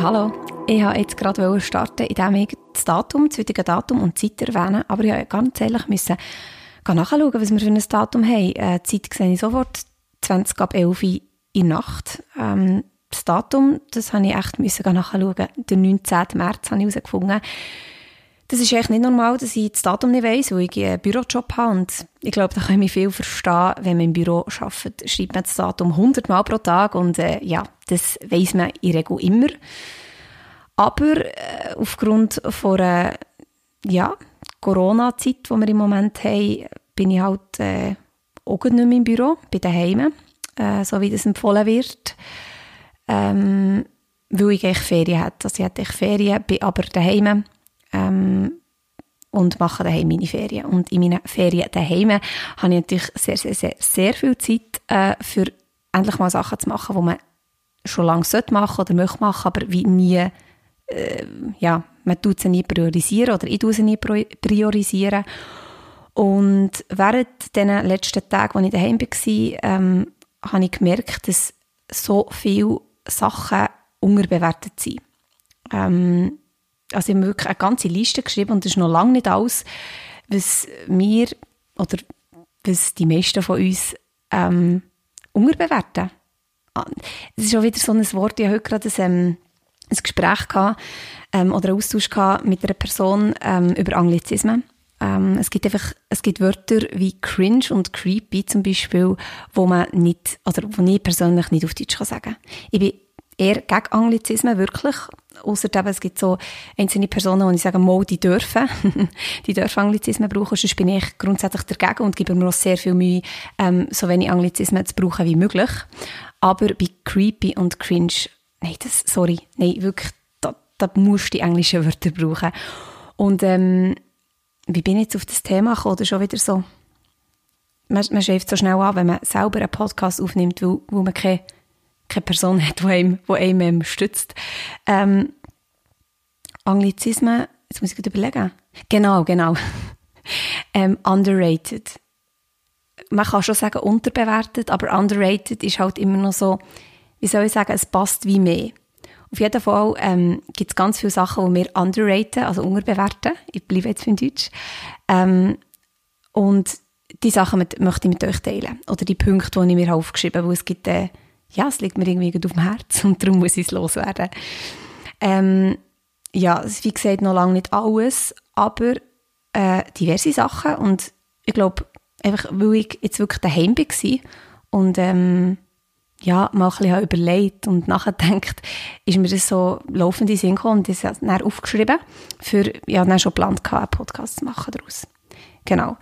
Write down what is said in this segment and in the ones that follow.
Hallo, ich wollte jetzt gerade starten, indem ich das Datum, das heutige Datum und die Zeit erwähne, aber ich musste ganz ehrlich müssen nachschauen, was wir für ein Datum haben. Äh, die Zeit sehe ich sofort, 20 ab 11 Uhr in der Nacht. Ähm, das Datum, das habe ich echt müssen nachschauen. Den 19. März habe ich herausgefunden. Das ist echt nicht normal, dass ich das Datum nicht weiss, weil ich einen Bürojob habe und ich glaube, da kann ich mich viel verstehen, wenn man im Büro arbeitet, schreibt man das Datum 100 Mal pro Tag und äh, ja, das weiss man in der Regel immer. Aber äh, aufgrund von einer ja, Corona-Zeit, die wir im Moment haben, bin ich halt äh, auch nicht mehr im Büro, bin daheim, äh, so wie das empfohlen wird. Ähm, weil ich eigentlich Ferien hatte. Also ich hatte Ferien, bin aber daheim ähm, und mache daheim meine Ferien. Und in meinen Ferien daheim habe ich natürlich sehr, sehr, sehr, sehr viel Zeit äh, für endlich mal Sachen zu machen, die man schon lange machen oder möchte machen, aber wie nie, äh, ja, man tut sie nie priorisieren oder ich tue sie nie priorisieren. Und während den letzten Tagen, als ich daheim war, ähm, habe ich gemerkt, dass so viele Sachen unterbewertet sind. Ähm, also ich habe wirklich eine ganze Liste geschrieben und das ist noch lange nicht alles, was wir oder was die meisten von uns ähm, unterbewerten. Ah, es ist auch wieder so ein Wort, ich habe heute gerade ein, ähm, ein Gespräch gehabt, ähm, oder einen Austausch gehabt mit einer Person ähm, über Anglizismen. Ähm, es gibt einfach, es gibt Wörter wie cringe und creepy zum Beispiel, wo man nicht, oder wo ich persönlich nicht auf Deutsch kann sagen. Ich bin eher gegen Anglizismen, wirklich. Außer es gibt so einzelne Personen, die sagen, mal, die dürfen, die dürfen Anglizismen brauchen, sonst bin ich grundsätzlich dagegen und gebe mir auch sehr viel Mühe, ähm, so wenig Anglizismen zu brauchen wie möglich. Aber bei creepy und cringe, nein, das, sorry, nein, wirklich, da, da musst du die englischen Wörter brauchen. Und ähm, wie bin ich jetzt auf das Thema gekommen? Oder schon wieder so, man, man schläft so schnell an, wenn man selber einen Podcast aufnimmt, wo, wo man keine, keine Person hat, die einem, die einem ähm, stützt. Ähm, Anglizismen, jetzt muss ich gut überlegen. Genau, genau. ähm, underrated. Man kann schon sagen unterbewertet, aber underrated ist halt immer noch so, wie soll ich sagen, es passt wie mehr. Auf jeden Fall ähm, gibt es ganz viele Sachen, die wir underraten, also unterbewerten. Ich bleibe jetzt für Deutsch. Ähm, und die Sachen mit, möchte ich mit euch teilen. Oder die Punkte, die ich mir aufgeschrieben habe, wo es gibt, äh, ja, es liegt mir irgendwie auf dem Herz und darum muss ich es loswerden. Ähm, ja, wie gesagt noch lange nicht alles, aber äh, diverse Sachen und ich glaube, einfach weil ich jetzt wirklich daheim war und ähm, ja, mal ein überlegt und nachgedacht, ist mir das so laufend in Sinn gekommen und das dann aufgeschrieben, für, ja, dann schon geplant einen Podcast zu machen daraus. Genau.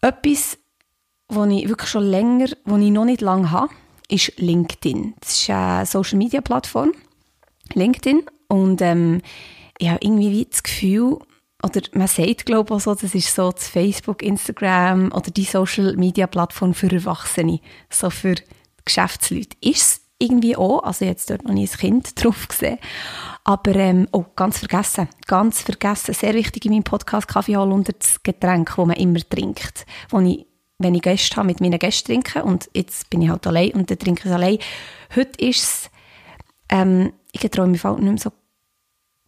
Etwas, was ich wirklich schon länger, was ich noch nicht lange habe, ist LinkedIn. Das ist eine Social-Media-Plattform, LinkedIn, und ähm, ich habe irgendwie wie das Gefühl, oder man sagt, glaube ich, auch so, das ist so das Facebook, Instagram oder die Social-Media-Plattform für Erwachsene, so für Geschäftsleute ist es irgendwie auch, also jetzt dort noch nie ein Kind drauf gesehen, aber ähm, oh, ganz vergessen, ganz vergessen, sehr wichtig in meinem Podcast Kaffee Hollunder das Getränk, das man immer trinkt, wo ich, wenn ich Gäste habe, mit meinen Gästen trinke. Und jetzt bin ich halt allein und dann trinke ich es allein. Heute ist es, ähm, ich traue mich nicht mehr so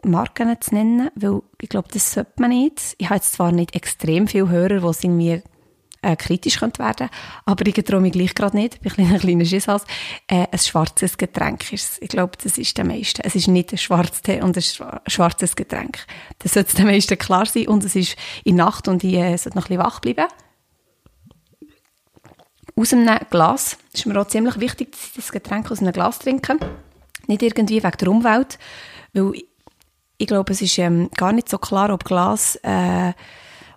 Marken zu nennen, weil ich glaube, das sollte man nicht. Ich habe jetzt zwar nicht extrem viele Hörer, die es irgendwie äh, kritisch könnte werden aber ich traue mich gleich gerade nicht, ich bin ein kleiner Schisshals, äh, ein schwarzes Getränk ist Ich glaube, das ist der meiste. Es ist nicht ein Schwarztee und ein schwarzes Getränk. Das sollte der meisten klar sein und es ist in Nacht und ich äh, sollte noch ein bisschen wach bleiben. Aus einem Glas. Es ist mir auch ziemlich wichtig, dass ich das Getränk aus einem Glas trinke. Nicht irgendwie wegen der Umwelt, weil ich, ich glaube, es ist ähm, gar nicht so klar, ob Glas äh,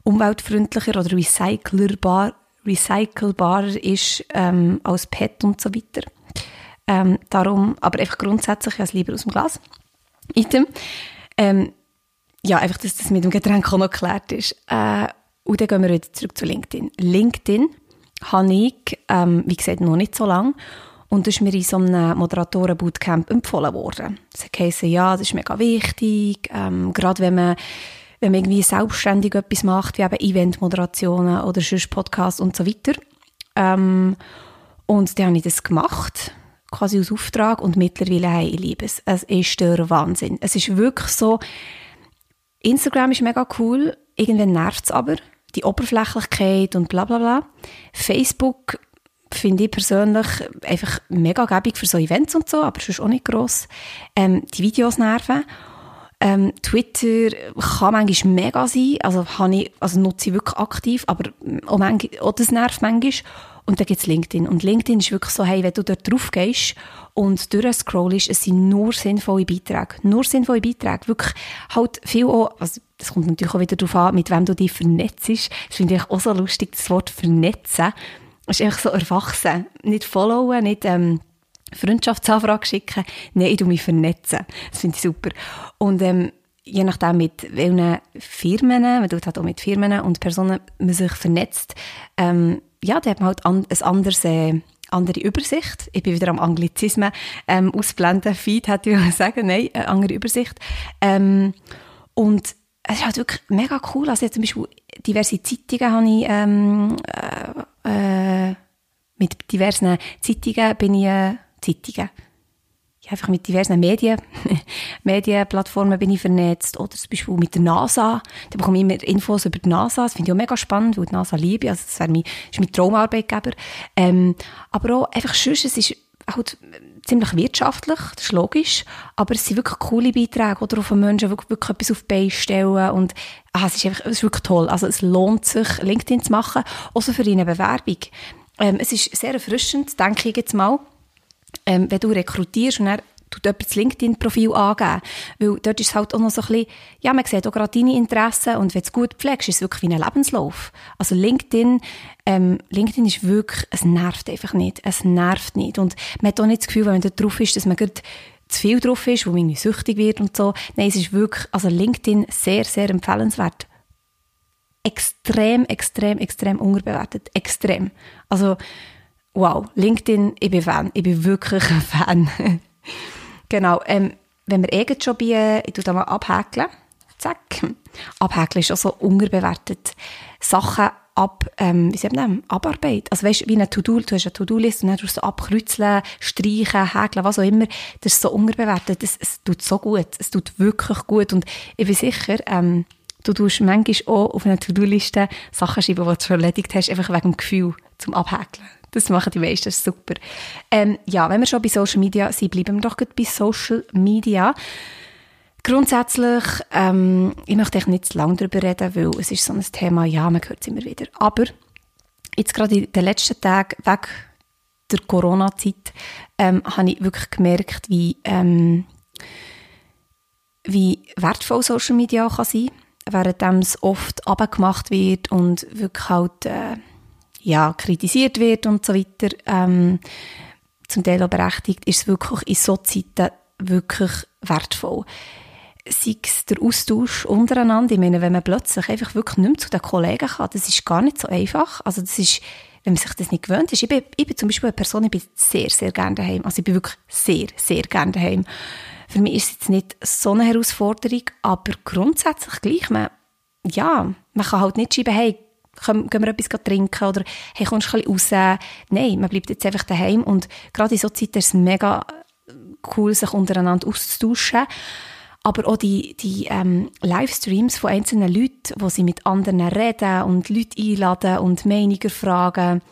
umweltfreundlicher oder recycelbar, recycelbarer ist ähm, als PET und so weiter. Ähm, darum, aber einfach grundsätzlich ja, lieber aus dem Glas. Item. Ähm, ja, einfach, dass das mit dem Getränk auch noch geklärt ist. Äh, und dann gehen wir wieder zurück zu LinkedIn. LinkedIn habe ich, ähm, wie gesagt, noch nicht so lange. Und das ist mir in so einem Moderatoren-Bootcamp empfohlen worden. Es heisst, ja, das ist mega wichtig, ähm, gerade wenn man wenn man irgendwie selbstständig etwas macht, wie eben Event-Moderationen oder sonst Podcasts und so weiter. Ähm, und dann habe ich das gemacht, quasi aus Auftrag und mittlerweile, hey, ich liebe es. Es ist der Wahnsinn. Es ist wirklich so, Instagram ist mega cool, irgendwann nervt es aber, die Oberflächlichkeit und bla bla bla. Facebook finde ich persönlich einfach mega gäbig für so Events und so, aber sonst auch nicht gross. Ähm, die Videos nerven. Ähm, Twitter kann manchmal mega sein, also, habe ich, also nutze ich wirklich aktiv, aber auch, manchmal, auch das nervt manchmal. Und dann gibt es LinkedIn. Und LinkedIn ist wirklich so, hey, wenn du dort drauf gehst und durchscrollst, es sind nur sinnvolle Beiträge. Nur sinnvolle Beiträge. Wirklich halt viel auch, also das kommt natürlich auch wieder darauf an, mit wem du dich vernetzt. Das finde ich auch so lustig, das Wort vernetzen. Das ist einfach so erwachsen. Nicht followen, nicht ähm, Freundschaftsanfrage schicken. Nein, ich tu mich vernetzen. Das finde ich super. Und ähm, je nachdem mit welchen Firmen, man tut halt auch mit Firmen und Personen, man sich vernetzt, ähm, ja, da hat man halt an, ein anderes, äh, andere Übersicht. Ich bin wieder am Anglizismen ähm, ausblenden. Feed hätte ich sagen, nein, eine andere Übersicht. Ähm, und es ist halt wirklich mega cool. Also zum Beispiel diverse Zeitungen habe ich ähm, äh, äh, mit diversen Zeitungen bin ich äh, Zeitungen einfach mit diversen Medien, Medienplattformen bin ich vernetzt oder zum Beispiel mit der NASA. Da bekomme ich immer Infos über die NASA. Das finde ich auch mega spannend, weil die NASA liebe. Also das mein, ist mein Traumarbeitgeber. Ähm, aber auch einfach sonst, es ist halt ziemlich wirtschaftlich, das ist logisch, aber es sind wirklich coole Beiträge, oder auf Menschen wirklich, wirklich etwas auf die Beine stellen und ah, es, ist einfach, es ist wirklich toll. Also es lohnt sich, LinkedIn zu machen, außer für eine Bewerbung. Ähm, es ist sehr erfrischend, denke ich jetzt mal, ähm, wenn du rekrutierst und dann tut jemand das LinkedIn-Profil angeben. Weil dort ist es halt auch noch so ein bisschen, ja, man sieht auch gerade deine Interessen und wenn du es gut pflegst, ist es wirklich wie ein Lebenslauf. Also LinkedIn, ähm, LinkedIn ist wirklich, es nervt einfach nicht. Es nervt nicht. Und man hat auch nicht das Gefühl, wenn man da drauf ist, dass man gerade zu viel drauf ist, wo man süchtig wird und so. Nein, es ist wirklich, also LinkedIn sehr, sehr empfehlenswert. Extrem, extrem, extrem unterbewertet. Extrem. Also, wow, LinkedIn, ich bin Fan. Ich bin wirklich ein Fan. genau, ähm, wenn wir eh schon bei, ich tue da mal abhäkeln. Zack. Abhäkeln ist auch so unterbewertet. Sachen ab, ähm, wie sagt man Abarbeit. Also weißt, wie eine To-Do, du hast eine To-Do-Liste und dann tust du so abkreuzeln, streichen, häkeln, was auch immer. Das ist so unterbewertet. Es, es tut so gut. Es tut wirklich gut. Und ich bin sicher, ähm, du tust manchmal auch auf einer To-Do-Liste Sachen schreiben, die du schon erledigt hast, einfach wegen dem Gefühl zum Abhäkeln. Das machen die meisten, super. Ähm, ja, wenn wir schon bei Social Media sind, bleiben wir doch gut bei Social Media. Grundsätzlich, ähm, ich möchte echt nicht zu lange darüber reden, weil es ist so ein Thema, ja, man hört es immer wieder. Aber jetzt gerade in den letzten Tagen, weg der Corona-Zeit, ähm, habe ich wirklich gemerkt, wie, ähm, wie wertvoll Social Media kann sein kann, während es oft abgemacht wird und wirklich halt... Äh, ja, kritisiert wird und so weiter, ähm, zum Teil auch berechtigt, ist es wirklich in so Zeiten wirklich wertvoll. Sei es der Austausch untereinander, ich meine, wenn man plötzlich einfach wirklich nicht mehr zu den Kollegen kann, das ist gar nicht so einfach. Also das ist, wenn man sich das nicht gewöhnt ist. Ich bin, ich bin zum Beispiel eine Person, ich bin sehr, sehr gerne daheim. Also ich bin wirklich sehr, sehr gerne daheim. Für mich ist es jetzt nicht so eine Herausforderung, aber grundsätzlich gleich, man, ja, man kann halt nicht schreiben, hey, gehen wir etwas trinken oder hey, kommst du ein bisschen raus? Nein, man bleibt jetzt einfach daheim und gerade in so Zeiten ist es mega cool, sich untereinander auszutauschen. Aber auch die, die ähm, Livestreams von einzelnen Leuten, wo sie mit anderen reden und Leute einladen und Meinungen fragen,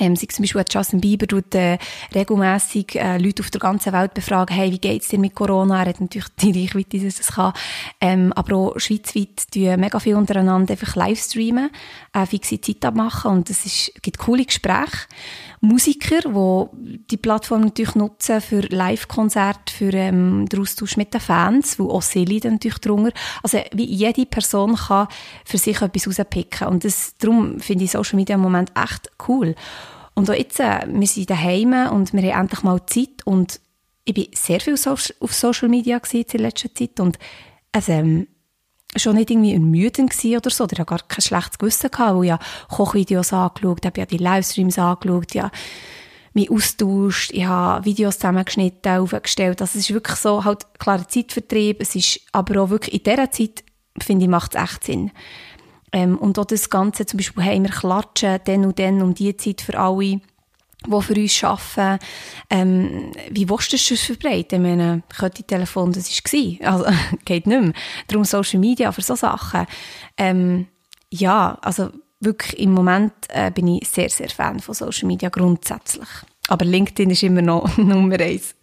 ähm, sei zum Beispiel Justin Bieber tut äh, regelmässig äh, Leute auf der ganzen Welt befragen, hey, wie geht's dir mit Corona? Er hat natürlich die Reichweite, dass es kann. Ähm, aber auch schweizweit tun mega viel untereinander einfach Livestreamen, äh, fixe Zeit abmachen und es ist, gibt coole Gespräche. Musiker, die die Plattform natürlich nutzen für Live-Konzerte, für ähm, den Austausch mit den Fans, wo auch sie leiden natürlich drunter. Also wie jede Person kann für sich etwas rauspicken und das, darum finde ich Social Media im Moment echt cool. Und auch jetzt, äh, wir sind daheim und wir haben endlich mal Zeit und ich bin sehr viel auf Social Media in letzter Zeit und also, ähm, schon nicht irgendwie ermüdend gewesen oder so. Ich hatte gar kein schlechtes Gewissen, gehabt, weil ich ja Kochvideos angeschaut habe, ja die Livestreams angeschaut, ja mich austauscht, ich habe Videos zusammengeschnitten, aufgestellt. Also es ist wirklich so, halt klarer Zeitvertrieb, es ist aber auch wirklich in dieser Zeit, finde ich, macht es echt Sinn. Ähm, und auch das Ganze, zum Beispiel, hey, wir klatschen dann und dann um die Zeit für alle, die für uns arbeiten. Ähm, wie willst du das verbreiten? Ich meine, Telefon, das war, also geht nicht mehr. Darum Social Media für so Sachen. Ähm, ja, also wirklich im Moment äh, bin ich sehr, sehr Fan von Social Media grundsätzlich. Aber LinkedIn ist immer noch Nummer eins.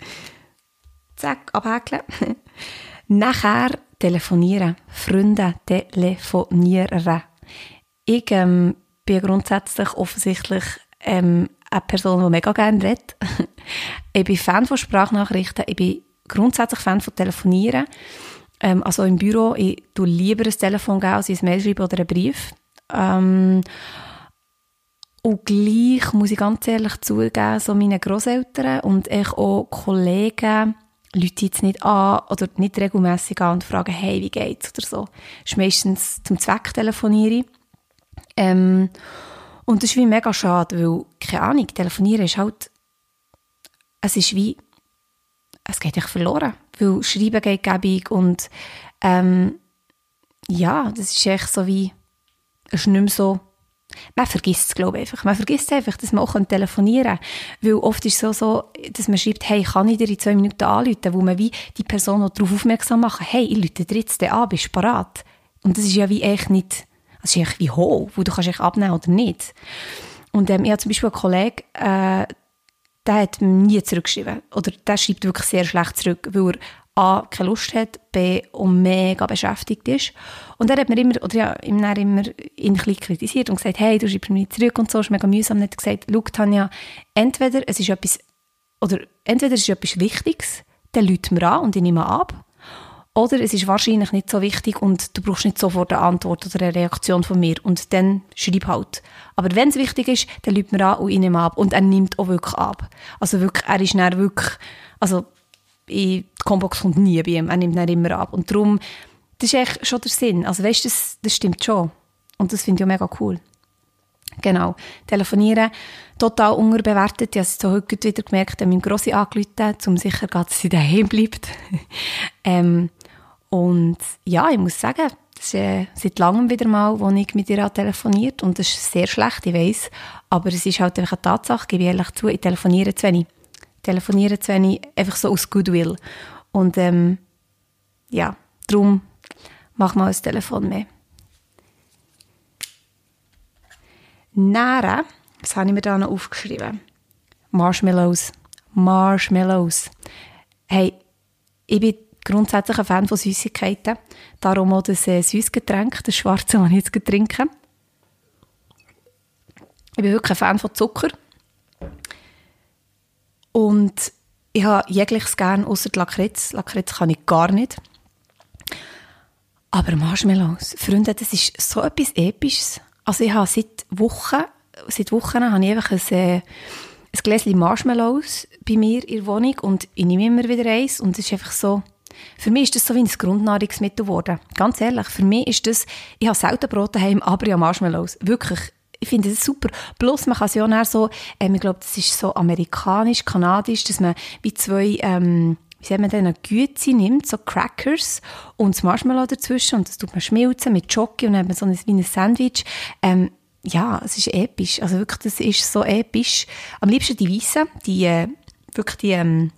Zack, abhäkeln. Nachher telefonieren. Freunde telefonieren. Ich ähm, bin grundsätzlich offensichtlich ähm, eine Person, die mega gerne redet. ich bin Fan von Sprachnachrichten. Ich bin grundsätzlich Fan von Telefonieren. Ähm, also im Büro, ich tue lieber ein Telefon geben, als ein Mail schreiben oder einen Brief. Ähm, und gleich muss ich ganz ehrlich zugeben, so meine Großeltern und ich auch Kollegen, Leute jetzt nicht an oder nicht regelmäßig an und fragen, hey, wie geht's oder so. Das ist meistens zum Zweck telefoniere ähm, und das ist wie mega schade, weil, keine Ahnung, telefonieren ist halt, es ist wie, es geht echt verloren, weil Schreiben geht gäbig und ähm, ja, das ist echt so wie, es ist nicht mehr so man vergisst es, glaube ich, einfach. Man vergisst einfach, dass man auch telefonieren kann. Weil oft ist es so, so, dass man schreibt, hey, kann ich dir in zwei Minuten anrufen, wo man wie die Person auch darauf aufmerksam machen, hey, ich rufe dir jetzt an, bist du parat? Und das ist ja wie echt nicht, das ist wie hoch, wo du kannst abnehmen oder nicht. Und ähm, ich habe zum Beispiel einen Kollegen, äh, der hat nie zurückgeschrieben. Oder der schreibt wirklich sehr schlecht zurück, weil er A, keine Lust hat, B, und mega beschäftigt ist. Und er hat mir immer, oder ja, immer, immer ihn ein kritisiert und gesagt, hey, du schreibst mir nicht zurück und so, ist mega mühsam. Und hat gesagt, schau, Tanja, entweder es ist etwas, oder entweder es ist etwas Wichtiges, dann lädt mir an und ich nehme ab. Oder es ist wahrscheinlich nicht so wichtig und du brauchst nicht sofort eine Antwort oder eine Reaktion von mir. Und dann schreib halt. Aber wenn es wichtig ist, dann lädt mir an und ich nehme ab. Und er nimmt auch wirklich ab. Also wirklich, er ist dann wirklich, also in die Combox kommt nie bei ihm, er nimmt dann immer ab. Und darum, das ist echt schon der Sinn. Also weißt du, das, das stimmt schon. Und das finde ich auch mega cool. Genau. Telefonieren, total unterbewertet. Ich habe es so heute wieder gemerkt, ich habe Grossi angerufen, um sicher dass sie daheim bleibt. ähm, und ja, ich muss sagen, das ist äh, seit langem wieder mal, wo ich mit ihr telefoniert und das ist sehr schlecht, ich weiß, aber es ist halt einfach eine Tatsache, gebe ich ehrlich zu, ich telefoniere zu wenig telefonieren zu wenig, einfach so aus Goodwill. Und ähm, ja, darum mach mal das Telefon mehr. Nähren, was habe ich mir da noch aufgeschrieben? Marshmallows. Marshmallows. Hey, ich bin grundsätzlich ein Fan von Süßigkeiten. Darum auch das äh, Süßgetränk, das schwarze, das ich jetzt trinke. Ich bin wirklich ein Fan von Zucker. Und ich habe jegliches gern, außer Lakritz. Lakritz kann ich gar nicht. Aber Marshmallows, Freunde, das ist so etwas Episches. Also ich habe seit Wochen, seit Wochen habe ich einfach ein, äh, ein Gläschen Marshmallows bei mir in der Wohnung und ich nehme immer wieder eins und es ist einfach so, für mich ist das so wie ein Grundnahrungsmittel geworden. Ganz ehrlich, für mich ist das, ich habe selten Brot daheim, aber ja Marshmallows. Wirklich, ich finde das super. Plus, man kann es ja auch so, ähm, ich glaube, das ist so amerikanisch, kanadisch, dass man wie zwei, ähm, wie sagt man denn, Güte nimmt, so Crackers und das Marshmallow dazwischen und das tut man schmilzen mit Jockey und dann hat man so ein, wie ein Sandwich. Ähm, ja, es ist episch. Also wirklich, das ist so episch. Am liebsten die Weißen, die, äh, wirklich die, ähm,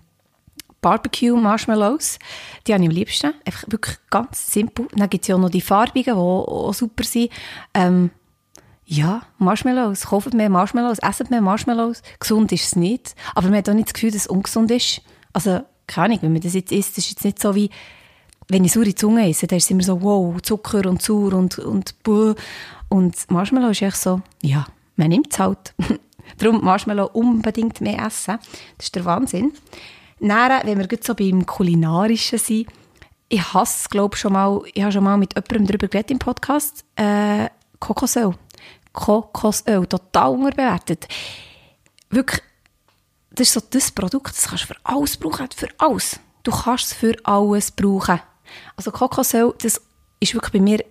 Barbecue Marshmallows. Die habe ich am liebsten. Einfach wirklich ganz simpel. Dann gibt es ja auch noch die farbigen, die auch super sind. Ähm, ja, Marshmallows. Kauft mehr Marshmallows, esset mehr Marshmallows. Gesund ist es nicht. Aber man hat auch nicht das Gefühl, dass es ungesund ist. Also, keine Ahnung, wenn man das jetzt isst, ist es jetzt nicht so wie, wenn ich saure Zunge esse, dann ist es immer so, wow, Zucker und sauer und, und buh. Und Marshmallow ist echt so, ja, man nimmt es halt. Darum Marshmallow unbedingt mehr essen. Das ist der Wahnsinn. Dann, wenn wir jetzt so beim Kulinarischen sind, ich hasse glaube schon mal, ich habe schon mal mit jemandem darüber geredet im Podcast, äh, Kokosöl. Kokosöl, total unterbewertet. Wirklich, das ist so das Produkt, das kannst du für alles brauchen, für alles. Du kannst es für alles brauchen. Also Kokosöl, das ist wirklich bei mir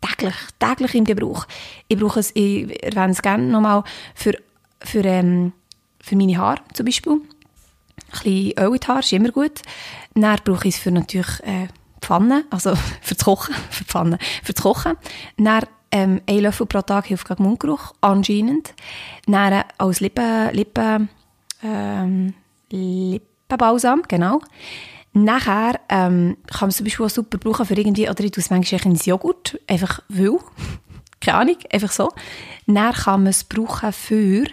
täglich, täglich im Gebrauch. Ich brauche es, ich erwähne es gerne nochmal, für, für, ähm, für meine Haare zum Beispiel. Ein bisschen Öl ist immer gut. Dann brauche ich es für natürlich äh, Pfanne, also für das Kochen, für Pfanne, für das Kochen. Dann ähm, ein Löffel pro Tag hilft gegen Mundgeruch, anscheinend. Dann äh, als Lippen, Lippen, ähm, Lippenbalsam, genau. Nachher ähm, kann man es zum Beispiel auch super brauchen für irgendwie, oder ich tue es manchmal ins Joghurt, einfach weil, keine Ahnung, einfach so. Dann kann man es brauchen für,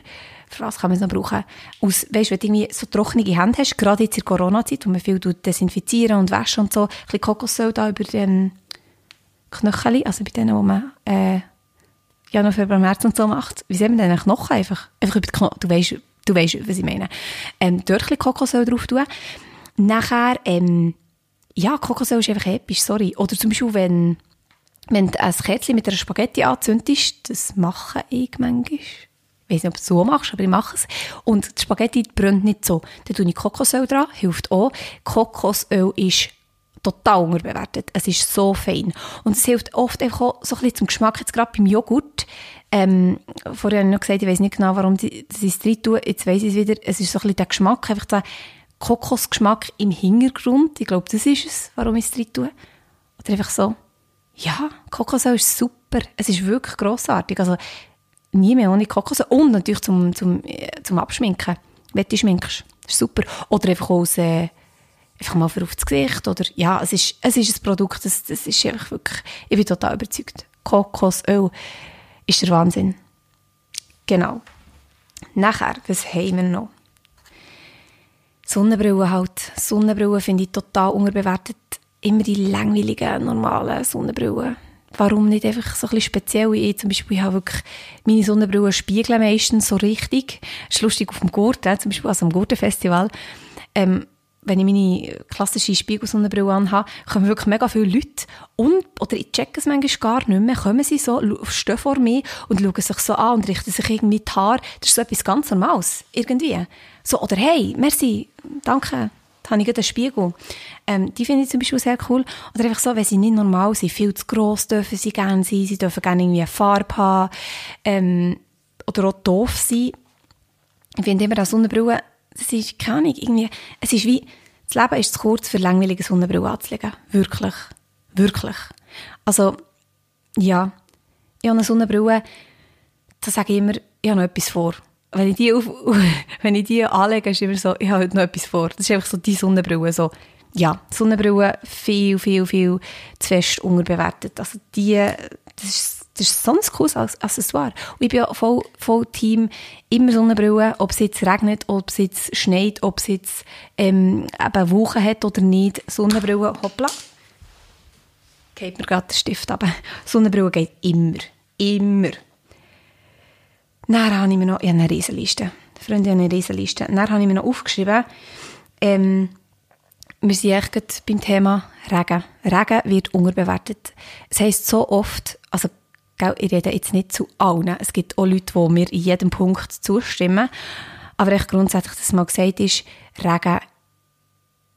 für was kann man es noch brauchen? Aus, weißt wenn du irgendwie so trockene Hände hast, gerade jetzt in der Corona-Zeit, wo man viel desinfizieren und waschen und so, ein bisschen Kokosöl da über den Knöchel, also bei denen, wo man äh, Januar, Februar, März und so macht. Wie sehen wir denn Knochen einfach? Einfach über die Knochen, du weißt, du weißt, was ich meine. Ähm, dort ein bisschen Kokosöl drauf tun. Nachher, ähm, ja, Kokosöl ist einfach episch, sorry. Oder zum Beispiel, wenn, wenn du ein Kerzchen mit einer Spaghetti anzündest, das mache ich manchmal. Ich weiß nicht, ob du es so machst, aber ich mache es. Und die Spaghetti brennt nicht so. Dann tue ich Kokosöl dran, hilft auch. Kokosöl ist total unterbewertet. Es ist so fein. Und es hilft oft einfach auch so ein bisschen zum Geschmack, jetzt gerade beim Joghurt. Ähm, vorher habe ich noch gesagt, ich weiß nicht genau, warum ich es drin tue. Jetzt weiss ich es wieder. Es ist so ein bisschen der Geschmack, einfach der Kokosgeschmack im Hintergrund. Ich glaube, das ist es, warum ich es drin tue. Oder einfach so, ja, Kokosöl ist super. Es ist wirklich grossartig. Also, nie mehr ohne Kokosöl. Und natürlich zum, zum, zum Abschminken. Wenn du schminkst. Das ist super. Oder einfach aus, äh, einfach mal für aufs Gesicht. Oder, ja, es ist, es ist ein Produkt, das, das ist einfach wirklich, ich bin total überzeugt. Kokosöl ist der Wahnsinn. Genau. Nachher, was haben wir noch? Sonnenbrillen halt. Sonnenbrillen finde ich total unterbewertet. Immer die langweiligen, normalen Sonnenbrillen. Warum nicht einfach so ein bisschen speziell? Ich zum Beispiel ich habe wirklich meine Sonnenbrillen spiegeln meistens so richtig. Das ist lustig auf dem Gurten, zum Beispiel also am Gurtenfestival. Ähm, wenn ich meine klassische Spiegelsonnenbrille anhabe, kommen wirklich mega viele Leute und, oder ich checke es manchmal gar nicht mehr, kommen sie so, stehen vor mir und schauen sich so an und richten sich irgendwie die Haare. Das ist so etwas ganz Normales, irgendwie. So, oder hey, merci, danke, da habe ich einen Spiegel. Ähm, die finde ich zum Beispiel sehr cool. Oder einfach so, wenn sie nicht normal sind, viel zu gross dürfen sie gerne sein, sie dürfen gerne irgendwie eine Farbe haben, ähm, oder auch doof sein. Ich finde immer, dass Sonnenbrille das ist keine Ahnung, irgendwie, es ist wie, das Leben ist zu kurz für langweilige Sonnenbrille anzulegen. Wirklich. Wirklich. Also, ja, ich habe eine Sonnenbrille, da sage ich immer, ich habe noch etwas vor. Wenn ich die, auf, wenn ich die anlege, ist immer so, ich habe heute noch etwas vor. Das ist einfach so die Sonnenbrille, so, ja, Sonnenbrille viel, viel, viel zu fest unterbewertet. Also die, das ist das ist so ein cooles Accessoire. Und ich bin ja voll, voll Team, immer Sonnenbrille, ob es jetzt regnet, ob es jetzt schneit, ob es jetzt ähm, eben Wochen hat oder nicht. Sonnenbrille, hoppla. Geht mir gerade der Stift ab. Sonnenbrille geht immer. Immer. Dann habe ich mir noch, ich habe eine Riesenliste. Freunde, ich habe eine Riesenliste. Dann habe ich mir noch aufgeschrieben, ähm, wir sind echt beim Thema Regen. Regen wird unterbewertet. Es heisst so oft, also ich rede jetzt nicht zu allen. Es gibt auch Leute, die mir in jedem Punkt zustimmen. Aber echt grundsätzlich, dass mal gesagt ist, Regen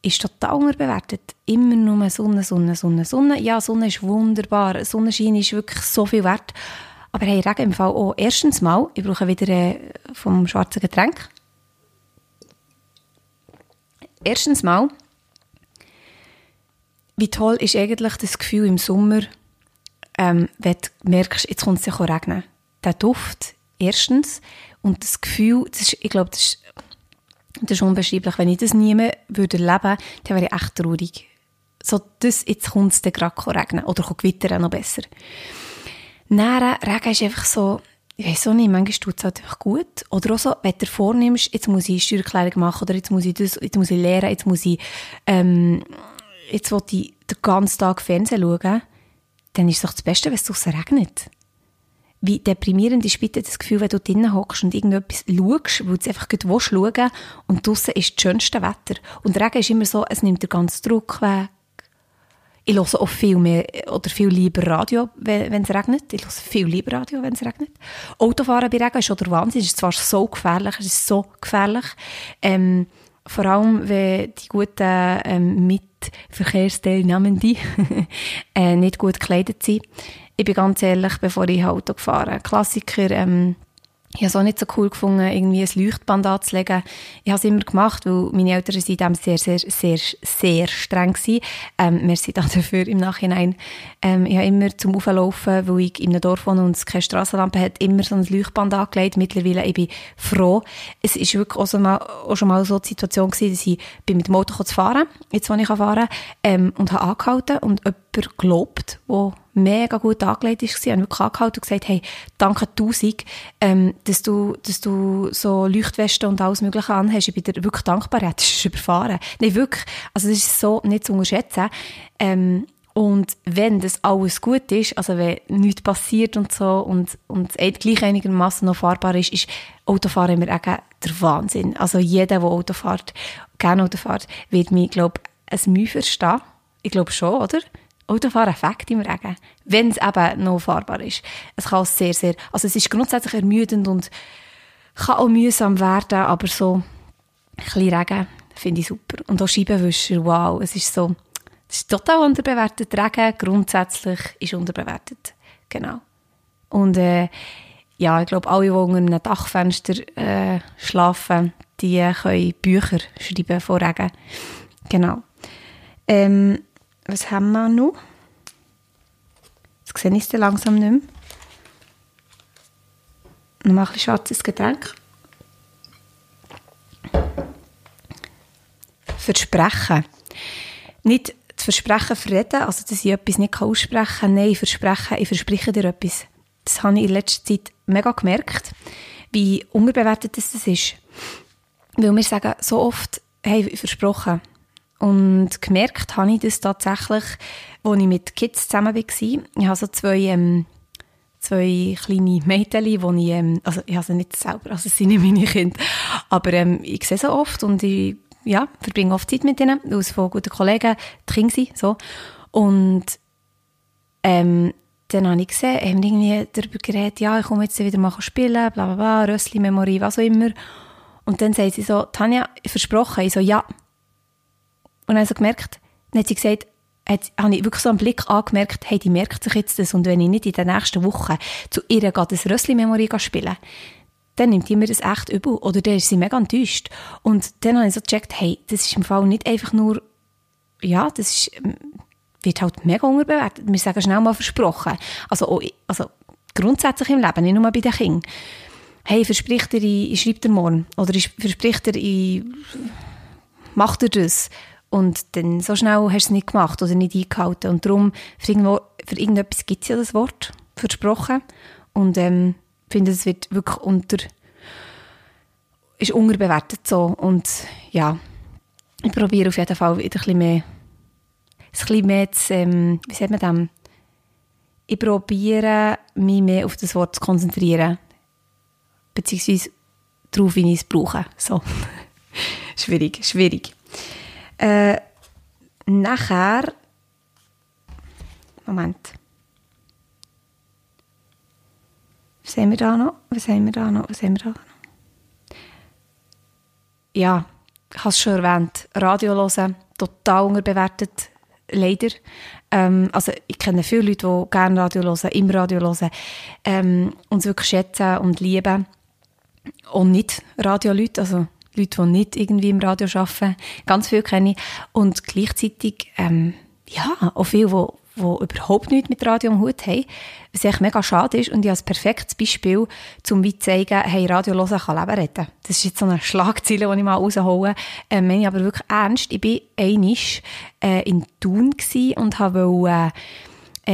ist total unterbewertet. Immer nur Sonne, Sonne, Sonne, Sonne. Ja, Sonne ist wunderbar. Sonnenschein ist wirklich so viel wert. Aber hey, Regen im Fall auch. Erstens mal, ich brauche wieder äh, vom schwarzen Getränk. Erstens mal, wie toll ist eigentlich das Gefühl im Sommer, ähm, wenn du merkst, jetzt kommt es ja regnen. Der Duft, erstens, und das Gefühl, das ist, ich glaube, das ist, das ist unbeschreiblich. Wenn ich das nie mehr würde erleben, dann wäre ich echt traurig. So, das, jetzt kommt es dann gerade regnen. Oder gewittern, noch besser. Dann, Regen ist einfach so, ich weiß auch nicht, manchmal tut es halt einfach gut. Oder auch so, wenn du vornimmst, jetzt muss ich Steuererklärung machen, oder jetzt muss ich das, jetzt muss ich lernen, jetzt muss ich, ähm, jetzt will ich den ganzen Tag Fernsehen schauen dann ist es doch das Beste, wenn es draussen regnet. Wie deprimierend ist bitte das Gefühl, wenn du drinnen hockst und irgendetwas schaust, weil du einfach gut schauen und draussen ist das schönste Wetter. Und Regen ist immer so, es nimmt den ganzen Druck weg. Ich höre auch viel mehr oder viel lieber Radio, wenn es regnet. Ich höre viel lieber Radio, wenn es regnet. Autofahren bei Regen ist schon der Wahnsinn. Es ist zwar so gefährlich, es ist so gefährlich. Ähm, vor allem, wenn die guten ähm, Mitverkehrsteilnehmenden äh, nicht gut gekleidet sind. Ich bin ganz ehrlich, bevor ich Auto gefahren Klassiker, ähm, ich habe es auch nicht so cool gefunden, irgendwie ein Leuchtband anzulegen. Ich habe es immer gemacht, weil meine Eltern sind dem sehr, sehr, sehr, sehr streng waren. Ähm, merci dafür im Nachhinein. Ähm, ich habe immer zum Auflaufen, weil ich in einem Dorf wohne und es keine Strassenlampe hat, immer so ein Leuchtband angelegt. Mittlerweile, ich bin froh. Es ist wirklich auch, so mal, auch schon mal so die Situation gewesen, dass ich bin mit dem Auto zu fahren, jetzt, wo ich fahren kann, ähm, und habe angehalten und jemand gelobt, der mega gut angelegt war, habe wirklich angehalten und gesagt, hey, danke tausend, ähm, dass du, dass du so Leuchtwesten und alles mögliche anhast. Ich bin dir wirklich dankbar. Ja, das ist überfahren. Nein, wirklich. Also das ist so nicht zu unterschätzen. Ähm, und wenn das alles gut ist, also wenn nichts passiert und so und, und es gleich einigermaßen noch fahrbar ist, ist Autofahren immer der Wahnsinn. Also jeder, der Auto gerne Auto fährt, wird mich, glaube ich, ein Mühe verstehen. Ich glaube schon, oder? Autofahren effekt im Regen, wenn es eben noch fahrbar ist. Es kann sehr, sehr, also es ist grundsätzlich ermüdend und kann auch mühsam werden, aber so ein bisschen Regen finde ich super. Und auch Scheibenwischer, wow, es ist so, es ist total unterbewertet. Regen grundsätzlich ist unterbewertet. Genau. Und äh, ja, ich glaube, alle, die unter einem Dachfenster äh, schlafen, die können Bücher schreiben vor Regen. Genau. Ähm, was haben wir noch? Jetzt sehe ich es langsam nicht mehr. Noch ein schwarzes Getränk. Versprechen. Nicht das Versprechen verreden, also dass ich etwas nicht aussprechen kann. Nein, versprechen, ich verspreche dir etwas. Das habe ich in letzter Zeit mega gemerkt, wie unterbewertet das ist. Weil wir sagen so oft, hey, versprochen. Und gemerkt habe ich das tatsächlich, als ich mit Kids zusammen war. Ich habe so zwei, ähm, zwei kleine Mädchen, die ich, ähm, also ich habe sie nicht selber, also es sind meine Kinder, aber ähm, ich sehe sie oft und ich ja, verbringe oft Zeit mit ihnen, aus von guten Kollegen, die Kinder sind, so. Und ähm, dann habe ich gesehen, haben irgendwie darüber geredet, ja, ich komme jetzt wieder mal spielen, bla bla bla, Rössli-Memory, was auch immer. Und dann sagt sie so, Tanja, versprochen, ich so, ja. Und dann habe ich gemerkt, dann hat sie gesagt, hat, habe ich wirklich so einen Blick angemerkt, hey, die merkt sich jetzt das und wenn ich nicht in den nächsten Wochen zu ihr gehe, das Rössli-Memory spielen, dann nimmt die mir das echt übel oder dann ist sie mega enttäuscht. Und dann habe ich so gecheckt, hey, das ist im Fall nicht einfach nur, ja, das ist, ähm, wird halt mega unterbewertet. Wir sagen schnell mal versprochen. Also, auch, also grundsätzlich im Leben, nicht nur bei den Kindern. Hey, verspricht er, ich, ich schreibe dir morgen. Oder ich verspricht er, ich macht er das. Und dann so schnell hast du es nicht gemacht oder nicht eingehalten. Und darum, für, irgendwo, für irgendetwas gibt es ja das Wort, versprochen. Und ähm, ich finde, es wird wirklich unter, ist unterbewertet so. Und ja, ich probiere auf jeden Fall wieder ein bisschen mehr, ein bisschen mehr zu, ähm, wie sagt man das? Ich probiere, mich mehr auf das Wort zu konzentrieren. Beziehungsweise darauf, wie ich es brauche. So. schwierig, schwierig. Äh, nachher, Moment. Was haben wir da noch? Was haben wir da noch? Was haben wir da noch? Ja, habe es schon erwähnt. Radio hören, total unterbewertet. Leider. Ähm, also ich kenne viele Leute, die gerne Radio hören, im Radio hören, ähm, uns wirklich schätzen und lieben. Und nicht Radioleute, also Leute, die nicht irgendwie im Radio arbeiten. Ganz viele kenne ich. Und gleichzeitig, ähm, ja, auch viele, die die überhaupt nichts mit Radio am Hut haben, was echt mega schade ist. Und ich habe ein perfektes Beispiel, um zu zeigen, hey, Radio kann Leben retten. Das ist jetzt so eine Schlagzeile, die ich mal raushole. Ähm, meine ich aber wirklich ernst. Ich war einmal äh, in Thun und wollte äh,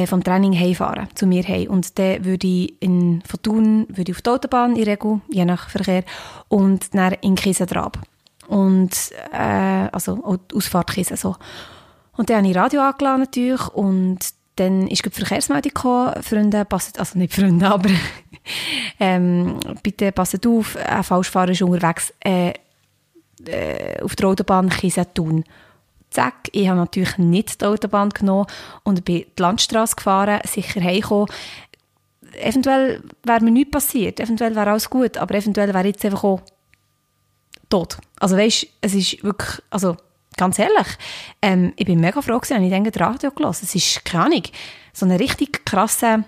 vom Training heimfahren, zu mir heim. Und dann würde ich in, Thun würde ich auf die Autobahn, in Regel, je nach Verkehr, und dann in Kiesentrab. Und, äh, also, Ausfahrt Kiesen, so. Und dann habe ich Radio angeladen natürlich und dann ist die Verkehrsmeldung gekommen, Freunde, passet, also nicht Freunde, aber ähm, bitte passet auf, ein Falschfahrer ist unterwegs äh, äh, auf der Autobahn Kiesen-Thun. Zack, ich habe natürlich nicht die Autobahn genommen und bin die Landstraße gefahren, sicher heimgekommen. Eventuell wäre mir nichts passiert, eventuell wäre alles gut, aber eventuell wäre ich jetzt einfach auch tot. Also weißt, es ist wirklich, also ganz ehrlich, ähm, ich bin mega froh gewesen, ich denke, Radio gelesen. Es ist, keine Ahnung, so ein richtig krasser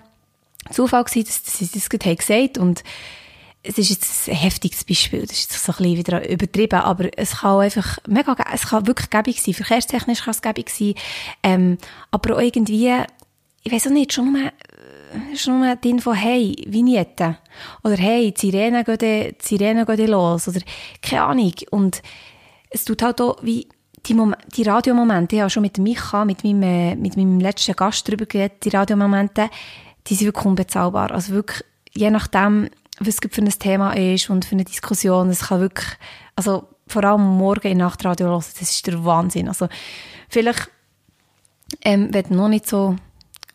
Zufall gewesen, dass, sie das gerade gesagt und es ist jetzt ein heftiges Beispiel, das ist jetzt so ein bisschen wieder übertrieben, aber es kann einfach mega, es kann wirklich gäbig sein, verkehrstechnisch kann es gäbig sein, ähm, aber auch irgendwie, ich weiß auch nicht, schon nur, schon nur die Info, hey, Vignette, oder hey, die Sirene geht, die Sirene geht los, oder keine Ahnung, und es tut halt auch wie, die, Mom die Radiomomente, ich habe schon mit Micha, mit meinem, äh, mit meinem letzten Gast darüber geredet, die Radiomomente, die sind wirklich unbezahlbar. Also wirklich, je nachdem, was es für ein Thema ist und für eine Diskussion, es kann wirklich, also vor allem morgen in Nachtradio hören, das ist der Wahnsinn. Also vielleicht, ähm, wenn du noch nicht so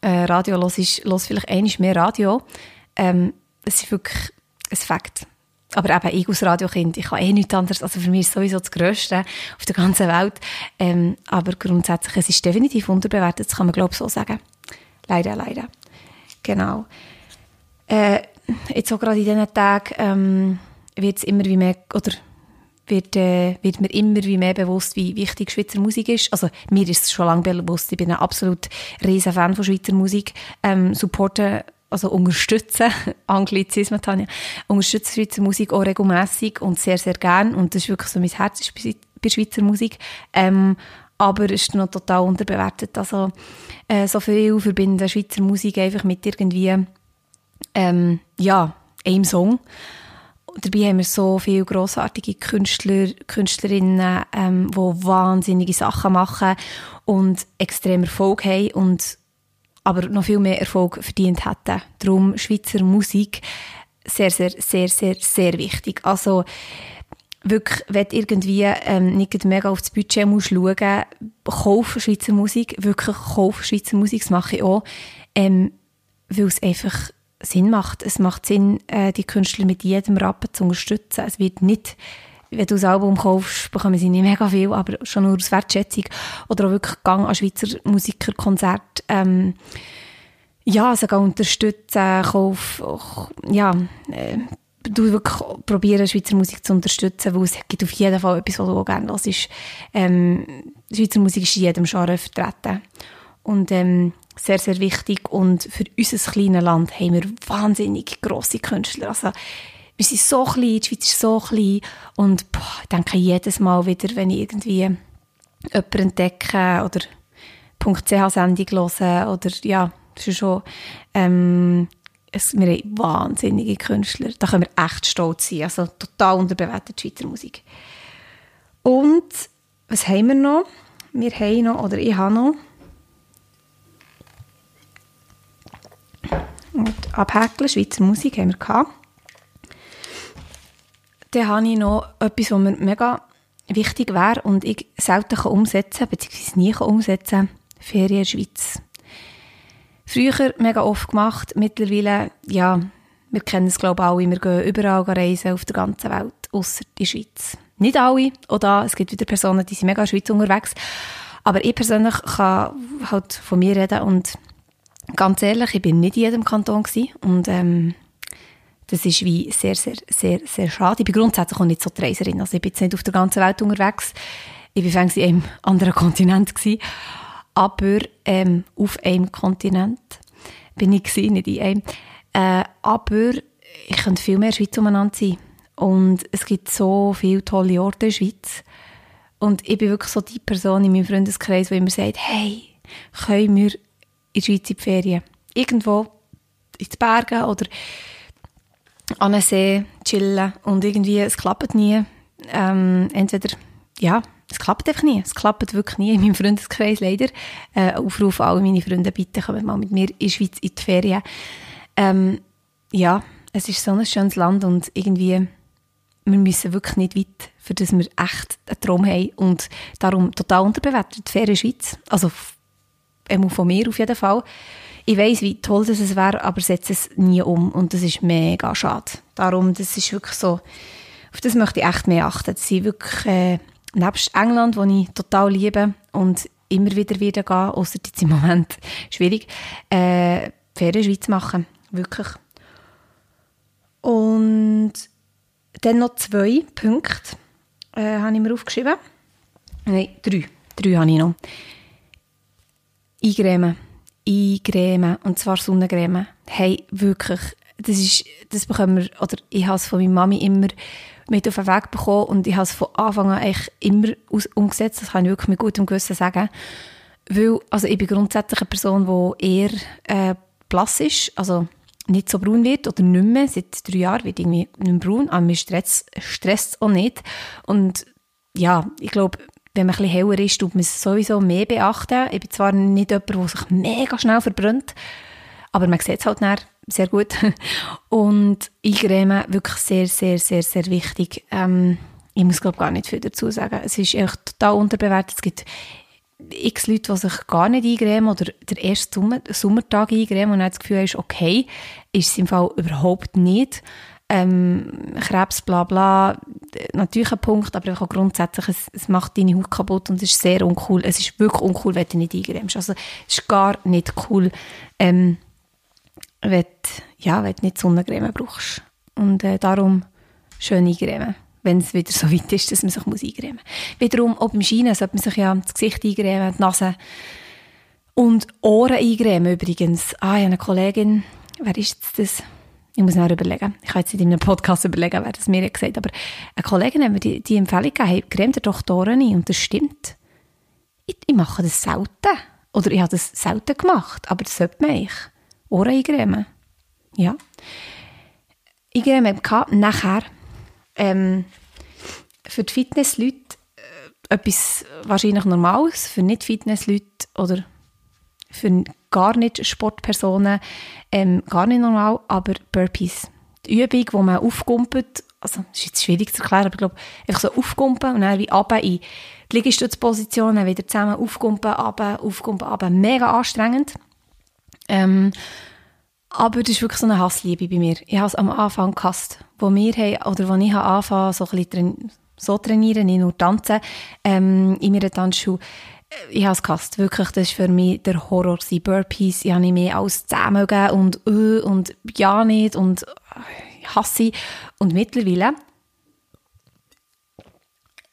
äh, Radio hörst, hörst vielleicht einiges mehr Radio. Ähm, das ist wirklich ein Fakt. Aber eben, ich als Radiokind, ich kann eh nichts anderes. Also für mich ist es sowieso das Größte auf der ganzen Welt. Ähm, aber grundsätzlich, es ist definitiv unterbewertet, das kann man glaube ich so sagen. Leider, leider. Genau. Äh, jetzt auch gerade in diesen Tagen ähm, wird es immer wie mehr, oder wird, äh, wird mir immer wie mehr bewusst, wie wichtig Schweizer Musik ist. Also mir ist es schon lange bewusst, ich bin ein absolut riesen Fan von Schweizer Musik. Ähm, supporten also unterstützen, Anglizismen, Tanja, unterstützen Schweizer Musik auch regelmässig und sehr, sehr gern. Und das ist wirklich so mein Herz ist bei, bei Schweizer Musik. Ähm, aber es ist noch total unterbewertet. Also, äh, so viel verbinden Schweizer Musik einfach mit irgendwie, ähm, ja, einem Song. Dabei haben wir so viele grossartige Künstler, Künstlerinnen, ähm, die wahnsinnige Sachen machen und extrem Erfolg haben und aber noch viel mehr Erfolg verdient hätten. Darum Schweizer Musik sehr, sehr, sehr, sehr, sehr wichtig. Also wirklich, wenn irgendwie ähm, nicht mega auf das Budget musst schauen, kauf Schweizer Musik, wirklich kauf Schweizer Musik, das mache ich auch, ähm, weil es einfach Sinn macht. Es macht Sinn, äh, die Künstler mit jedem Rappen zu unterstützen. Es wird nicht wenn du das Album kaufst, bekommen sie nicht mega viel, aber schon nur aus Wertschätzung. Oder auch wirklich Gang an Schweizer Musikerkonzert. Ähm, ja, also unterstützen, kauf, ja, äh, du wirklich probieren, Schweizer Musik zu unterstützen, weil es gibt auf jeden Fall etwas, was du auch gerne hörst. Ähm, Schweizer Musik ist in jedem Genre vertreten. Und ähm, sehr, sehr wichtig. Und für unser kleines Land haben wir wahnsinnig grosse Künstler. Also, wir sind so klein, die Schweiz ist so klein und boah, ich denke jedes Mal wieder, wenn ich irgendwie jemanden entdecke oder .ch-Sendung höre oder ja, ist schon ähm, es, wir haben wahnsinnige Künstler, da können wir echt stolz sein, also total unterbewertet Schweizer Musik. Und was haben wir noch? Wir haben noch, oder ich habe noch und abhäkeln, Schweizer Musik haben wir gehabt. Dann habe ich noch etwas, was mir mega wichtig wäre und ich selten umsetzen kann, beziehungsweise nie umsetzen kann. Ferien in der Schweiz. Früher mega oft gemacht, mittlerweile, ja, wir kennen es glaube ich alle, wir gehen überall reisen auf der ganzen Welt, außer die Schweiz. Nicht alle, auch da, es gibt wieder Personen, die sind mega in der Schweiz unterwegs, aber ich persönlich kann halt von mir reden und ganz ehrlich, ich bin nicht in jedem Kanton gewesen und ähm, das ist wie sehr, sehr, sehr, sehr schade. Ich bin grundsätzlich auch nicht so die Reiserin. Also ich bin jetzt nicht auf der ganzen Welt unterwegs. Ich war in einem anderen Kontinent gewesen. Aber ähm, auf einem Kontinent bin ich gewesen, nicht in einem. Äh, aber ich könnte viel mehr Schweiz umeinander sein. Und es gibt so viele tolle Orte in der Schweiz. Und ich bin wirklich so die Person in meinem Freundeskreis, die immer sagt, hey, können wir in der Schweiz in die Ferien? Irgendwo in den Bergen oder an einen See chillen und irgendwie, es klappt nie. Ähm, entweder, ja, es klappt einfach nie. Es klappt wirklich nie in meinem Freundeskreis leider. Äh, Aufruf alle meine Freunde, bitte kommt mal mit mir in die Schweiz in die Ferien. Ähm, ja, es ist so ein schönes Land und irgendwie, wir müssen wirklich nicht weit, für das wir echt einen Traum haben und darum total unterbewertet, die Ferien Schweiz. Also, von mir auf jeden Fall ich weiß, wie toll das es wäre, aber setze es nie um und das ist mega schade. Darum, das ist wirklich so, auf das möchte ich echt mehr achten. Das sind wirklich, äh, nebst England, wo ich total liebe und immer wieder wieder gehen, außer jetzt im Moment schwierig, äh, Ferien Schweiz machen. Wirklich. Und dann noch zwei Punkte äh, habe ich mir aufgeschrieben. Nein, drei. Drei habe ich noch. Eingrämen eincremen, und zwar Sonnencreme, hey, wirklich das ist, das bekommen wir, oder ich habe es von meiner Mami immer mit auf den Weg bekommen und ich habe es von Anfang an eigentlich immer umgesetzt, das kann ich wirklich mit gutem Gewissen sagen. Weil, also ich bin grundsätzlich eine Person, die eher äh, blass ist, also nicht so braun wird oder nicht mehr. Seit drei Jahren wird irgendwie nicht mehr braun, aber mir stresst es auch nicht. Und ja, ich glaube, wenn man ein bisschen heller ist, tut man es sowieso mehr beachten. Ich bin zwar nicht jemand, der sich mega schnell verbrennt, aber man sieht es halt nachher sehr gut. Und Eingremen wirklich sehr, sehr, sehr, sehr wichtig. Ähm, ich muss glaube gar nicht viel dazu sagen. Es ist echt total unterbewertet. Es gibt x Leute, die sich gar nicht eingremen oder der erste Sommer Sommertag eingremen und dann das Gefühl ist, okay, ist es im Fall überhaupt nicht. Ähm, Krebs, bla bla, natürlich ein Punkt, aber auch grundsätzlich, es, es, macht deine Haut kaputt und es ist sehr uncool. Es ist wirklich uncool, wenn du nicht eingrämst. Also es ist gar nicht cool, ähm, wenn, ja, wenn du nicht Sonnencreme brauchst. Und äh, darum schön eingremen wenn es wieder so weit ist, dass man sich muss eingremen muss. Wiederum, auch beim Scheinen sollte man sich ja das Gesicht eingremen, die Nase und Ohren eingremen übrigens. Ah, ich habe eine Kollegin, wer ist das? Ich muss noch überlegen. Ich kann jetzt in einem Podcast überlegen, wer das mir gesagt hat, aber eine Kollegin hat mir die, die Empfehlung gegeben, hey, creme dir doch die Ohren ein. Und das stimmt. Ich, ich, mache das selten. Oder ich habe das selten gemacht, aber das sollte man eigentlich. Ohren eingremen. Ja. Eingremen nachher ähm, für die Fitnessleute äh, etwas wahrscheinlich Normales, für Nicht-Fitnessleute oder für gar nicht Sportpersonen ähm, gar nicht normal, aber Burpees. Die Übung, wo man aufkumpelt, also das ist jetzt schwierig zu erklären, aber ich glaube, einfach so aufkumpen und dann wie runter in die Liegestützposition, dann wieder zusammen aufkumpen, runter, aufkumpen, runter. Mega anstrengend. Ähm, aber das ist wirklich so eine Hassliebe bei mir. Ich habe es am Anfang gehasst, wo wir haben, oder wo ich habe angefangen, so ein bisschen so trainieren, nicht nur tanzen, ähm, in meiner Tanzschule. Ich habe es gehasst. Wirklich, das war für mich der Horror. Die Burpees, ich habe nicht mehr 10 mögen und äh, und ja nicht und äh, hasse. Und mittlerweile,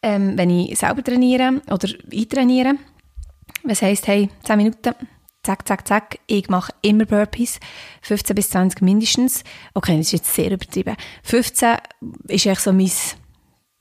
ähm, wenn ich selber trainiere oder eintrainiere, was heisst, hey, 10 Minuten, zack, zack, zack. Ich mache immer Burpees. 15 bis 20 mindestens. Okay, das ist jetzt sehr übertrieben. 15 ist echt so mein,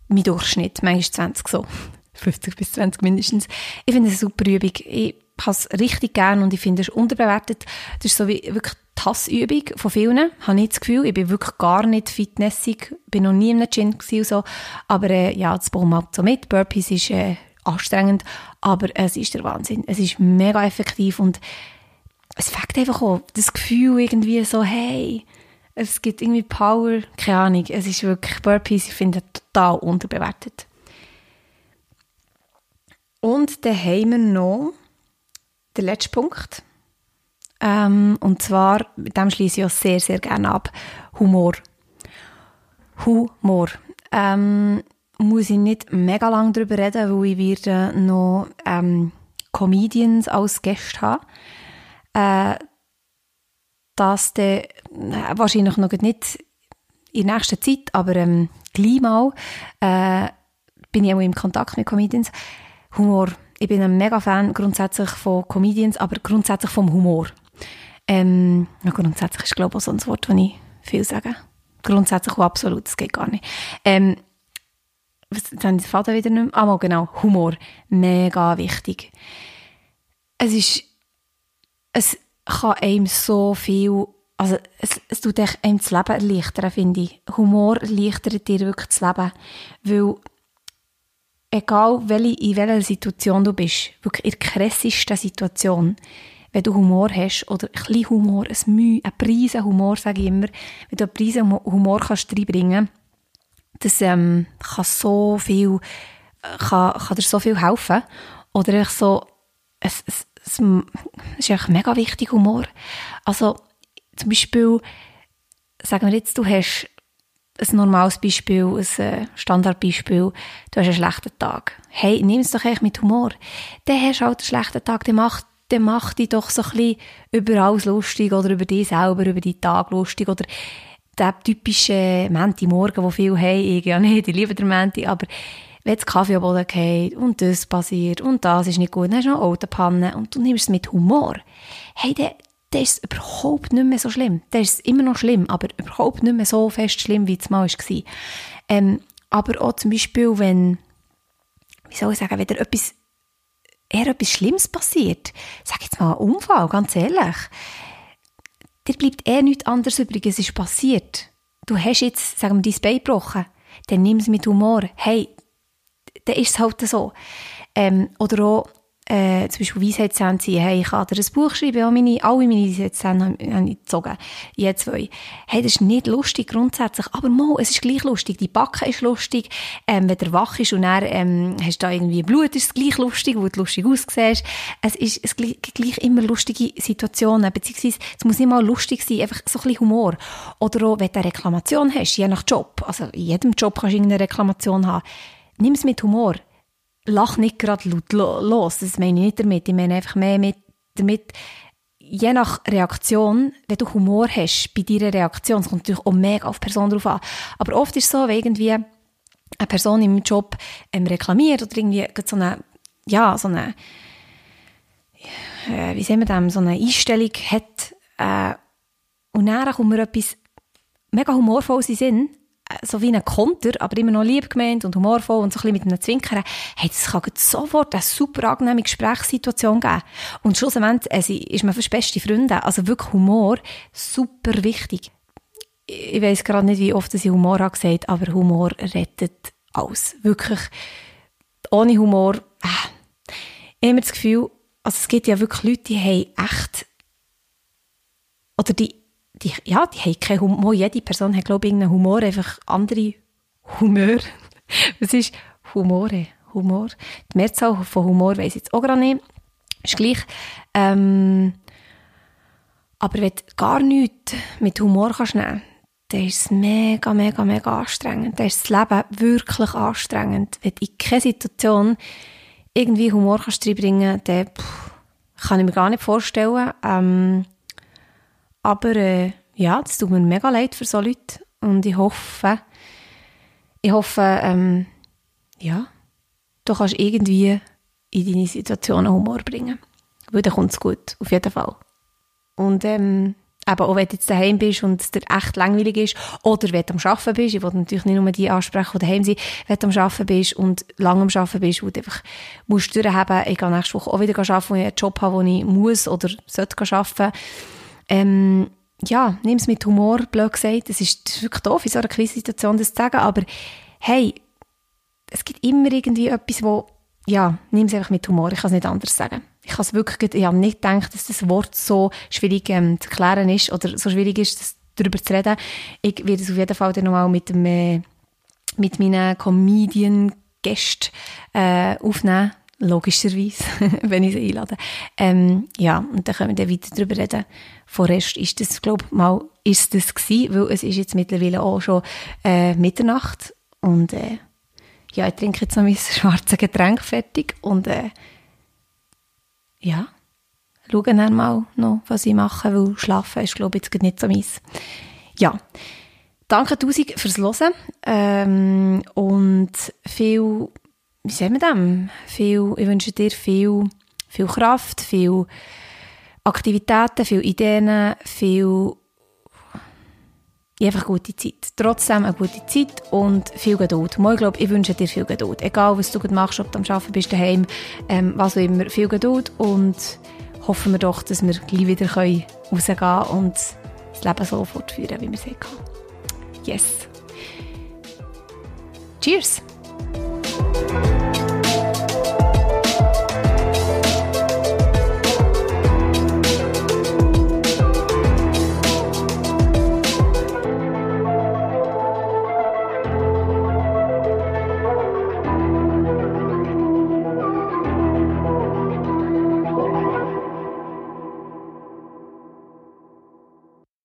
mein Durchschnitt. Manchmal 20 so. 50 bis 20 mindestens. Ich finde es eine super Übung. Ich habe es richtig gerne und ich finde es unterbewertet. Das ist so wie wirklich die Hassübung von vielen. Ich habe nicht das Gefühl, ich bin wirklich gar nicht fitnessig. Ich bin noch nie einem Gym und so. Aber äh, ja, das wir halt so mit. Burpees ist äh, anstrengend, aber es ist der Wahnsinn. Es ist mega effektiv und es fängt einfach auch das Gefühl irgendwie so, hey, es gibt irgendwie Power, keine Ahnung, es ist wirklich Burpees, ich finde total unterbewertet. Und dann haben wir noch den letzten Punkt. Ähm, und zwar, mit dem schließe ich auch sehr, sehr gerne ab, Humor. Humor. Ähm, muss ich nicht mega lange darüber reden, weil ich werde noch ähm, Comedians als Gäste haben. Äh, das dann äh, wahrscheinlich noch nicht in der nächsten Zeit, aber ähm, gleich mal äh, bin ich auch im Kontakt mit Comedians. Humor. Ich bin ein mega Fan grundsätzlich von Comedians, aber grundsätzlich vom Humor. Ähm, grundsätzlich ist glaube ich auch so ein Wort, das ich viel sage. Grundsätzlich und absolut, das geht gar nicht. Ähm, was, jetzt habe ich den Faden wieder nicht mehr. Ah, genau, Humor. Mega wichtig. Es ist, es kann einem so viel, also es, es tut einem das Leben erleichtern, finde ich. Humor erleichtert dir wirklich das Leben, weil egal welche, in welcher Situation du bist, wirklich in der krassesten Situation, wenn du Humor hast, oder ein bisschen Humor, ein Mühe, ein Preisen Humor, sage ich immer, wenn du einen Preisen Humor kannst reinbringen kannst, das ähm, kann so viel, kann, kann dir so viel helfen. Oder ich so, es, es, es, es ist einfach mega wichtig, Humor. Also, zum Beispiel, sagen wir jetzt, du hast ein normales Beispiel, ein äh, Standardbeispiel, du hast einen schlechten Tag. Hey, nimm es doch echt mit Humor. Dann hast halt einen schlechten Tag, dann mach, dann mach dich doch so ein bisschen über alles lustig oder über dich selber, über deinen Tag lustig oder der typische Menti-Morgen, wo viele haben, ich ja nicht, ich liebe den Menti, aber wenn das Kaffee am Boden geht und das passiert und das ist nicht gut, dann hast du noch Autopanne und du nimmst es mit Humor. Hey, dann, dann ist es überhaupt nicht mehr so schlimm. Dann ist es immer noch schlimm, aber überhaupt nicht mehr so fest schlimm, wie es mal war. Ähm, aber auch zum Beispiel, wenn, wie soll ich sagen, wenn etwas, eher etwas Schlimmes passiert, sag jetzt mal ein Unfall, ganz ehrlich, dir bleibt eh nichts anderes übrig, es ist passiert. Du hast jetzt, sagen wir, dein Bein gebrochen, dann nimm es mit Humor. Hey, dann ist es halt so. Ähm, oder auch, äh, zum Beispiel Weisheitszähne hey, ich kann dir ein Buch schreiben, ja, meine, alle meine Weisheitszähne habe ich gezogen, je zwei. Hey, das ist nicht lustig grundsätzlich, aber mal, es ist gleich lustig, die Backe ist lustig, ähm, wenn du wach ist und dann ähm, hast da irgendwie Blut, ist es gleich lustig, wo du lustig aussiehst. Es ist es gleich, gleich immer lustige Situationen, beziehungsweise es muss nicht mal lustig sein, einfach so ein bisschen Humor. Oder auch, wenn du eine Reklamation hast, je nach Job, also in jedem Job kannst du irgendeine Reklamation haben, nimm es mit Humor lach nicht gerade laut los. Das meine ich nicht damit. Ich meine einfach mehr mit, damit, je nach Reaktion, wenn du Humor hast bei deiner Reaktion, es kommt natürlich auch mega auf die Person drauf an. Aber oft ist es so, wenn irgendwie eine Person im Job ähm, reklamiert oder irgendwie so eine, ja, so eine, äh, wie sehen wir das, so eine Einstellung hat, äh, und dann kommt mir etwas mega humorvolles in Sinn, so wie ein Konter, aber immer noch lieb gemeint und humorvoll und so ein bisschen mit einem Zwinkern, hey, das kann sofort eine super angenehme Gesprächssituation geben. Und schlussendlich also, ist man fast beste Freunde. Also wirklich Humor, super wichtig. Ich weiß gerade nicht, wie oft ich Humor habe gesagt, aber Humor rettet alles. Wirklich. Ohne Humor, äh, ich habe das Gefühl, also es gibt ja wirklich Leute, die haben echt, oder die die, ja, die haben keinen Humor. Jede Person hat, glaube ich, irgendeinen Humor, einfach andere Humor. Was ist Humore? Humor. Die Mehrzahl von Humor weiss jetzt auch gerade nicht. Ist gleich. Ähm, aber wenn du gar nichts mit Humor kannst nehmen dann ist es mega, mega, mega anstrengend. Dann ist das Leben wirklich anstrengend. Wenn du in keine Situation irgendwie Humor kannst reinbringen kannst, dann pff, kann ich mir gar nicht vorstellen. Ähm, aber äh, ja, das tut mir mega leid für so Leute. Und ich hoffe, ich hoffe, ähm, ja, du kannst irgendwie in deine Situation Humor bringen. Weil dann kommt es gut, auf jeden Fall. Und ähm, eben auch wenn du jetzt daheim bist und es dir echt langweilig ist, oder wenn du am Arbeiten bist, ich will natürlich nicht nur die ansprechen, die daheim sind, wenn du am Arbeiten bist und lang am Arbeiten bist, wo du einfach musst durchhaben, ich gehe nächste Woche auch wieder arbeiten, wo ich einen Job habe, wo ich muss oder sollte arbeiten ähm, ja, nimm es mit Humor, blöd gesagt. Es ist, wirklich doof, in so einer Krisensituation das zu sagen, aber hey, es gibt immer irgendwie etwas, wo, ja, nimm es einfach mit Humor, ich kann es nicht anders sagen. Ich habe wirklich, ich habe nicht gedacht, dass das Wort so schwierig ähm, zu erklären ist oder so schwierig ist, das, darüber zu reden. Ich werde es auf jeden Fall dann nochmal mit, äh, mit meinen Comedian-Gästen äh, aufnehmen logischerweise, wenn ich sie einlade. Ähm, ja, und dann können wir dann weiter darüber reden. Vorerst ist das, glaube ich, mal ist das gewesen, weil es ist jetzt mittlerweile auch schon äh, Mitternacht und äh, ja, ich trinke jetzt noch mein schwarzes Getränk fertig und äh, ja, schaue dann mal noch, was ich mache, weil schlafen ist, glaube ich, jetzt nicht so meins. Ja, danke tausend fürs Hören ähm, und viel wie sagen wir dem? Viel, ich wünsche dir viel, viel Kraft, viel Aktivitäten, viel Ideen, viel einfach gute Zeit. Trotzdem eine gute Zeit und viel Geduld. Ich glaube, ich wünsche dir viel Geduld. Egal, was du machst, ob du am Arbeiten bist, daheim, ähm, was auch immer, viel Geduld und hoffen wir doch, dass wir gleich wieder rausgehen können und das Leben so fortführen, wie wir es hatten. Yes. Cheers!